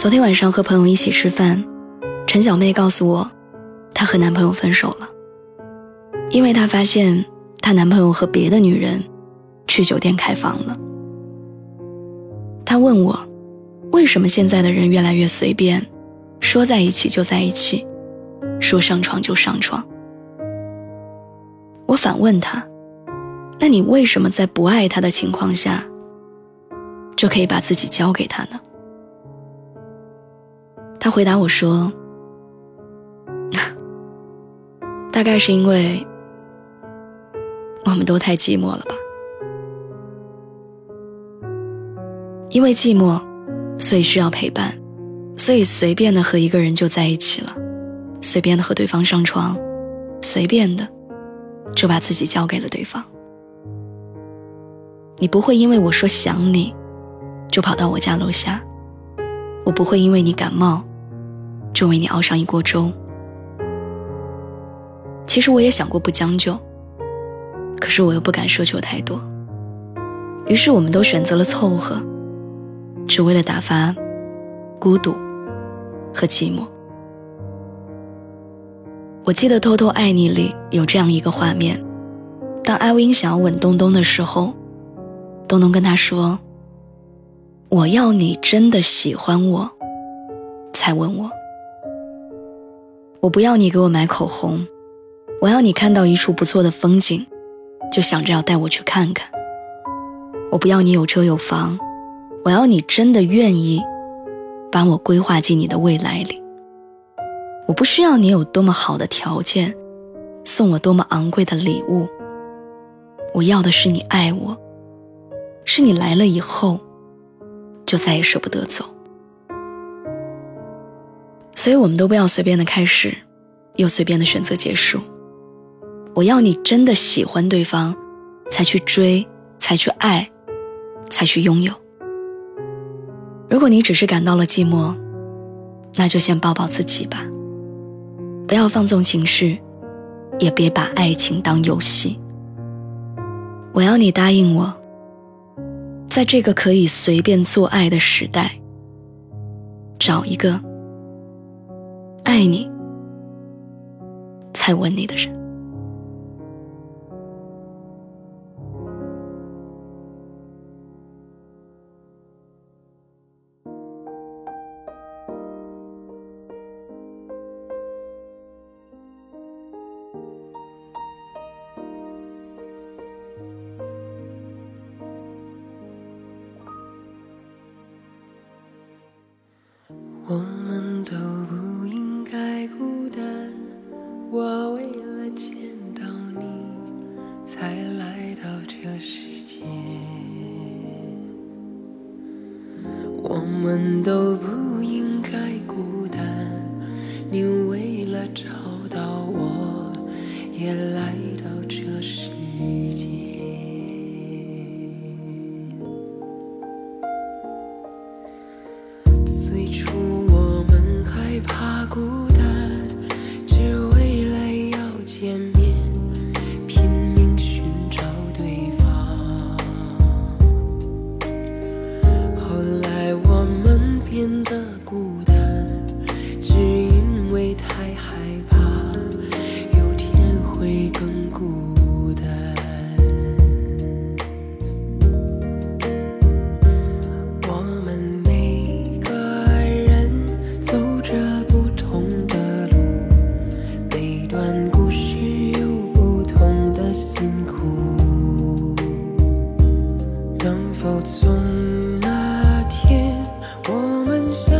昨天晚上和朋友一起吃饭，陈小妹告诉我，她和男朋友分手了，因为她发现她男朋友和别的女人去酒店开房了。她问我，为什么现在的人越来越随便，说在一起就在一起，说上床就上床？我反问她，那你为什么在不爱他的情况下，就可以把自己交给他呢？他回答我说：“ 大概是因为我们都太寂寞了吧？因为寂寞，所以需要陪伴，所以随便的和一个人就在一起了，随便的和对方上床，随便的就把自己交给了对方。你不会因为我说想你，就跑到我家楼下，我不会因为你感冒。”就为你熬上一锅粥。其实我也想过不将就，可是我又不敢奢求太多。于是我们都选择了凑合，只为了打发孤独和寂寞。我记得《偷偷爱你》里有这样一个画面：当艾薇想要吻东东的时候，东东跟他说：“我要你真的喜欢我，才吻我。”我不要你给我买口红，我要你看到一处不错的风景，就想着要带我去看看。我不要你有车有房，我要你真的愿意把我规划进你的未来里。我不需要你有多么好的条件，送我多么昂贵的礼物。我要的是你爱我，是你来了以后，就再也舍不得走。所以，我们都不要随便的开始，又随便的选择结束。我要你真的喜欢对方，才去追，才去爱，才去拥有。如果你只是感到了寂寞，那就先抱抱自己吧。不要放纵情绪，也别把爱情当游戏。我要你答应我，在这个可以随便做爱的时代，找一个。爱你，才吻你的人。我为了见到你才来到这世界。我们都不应该孤单，你为了找到我也来到这世界。最初我们害怕孤。在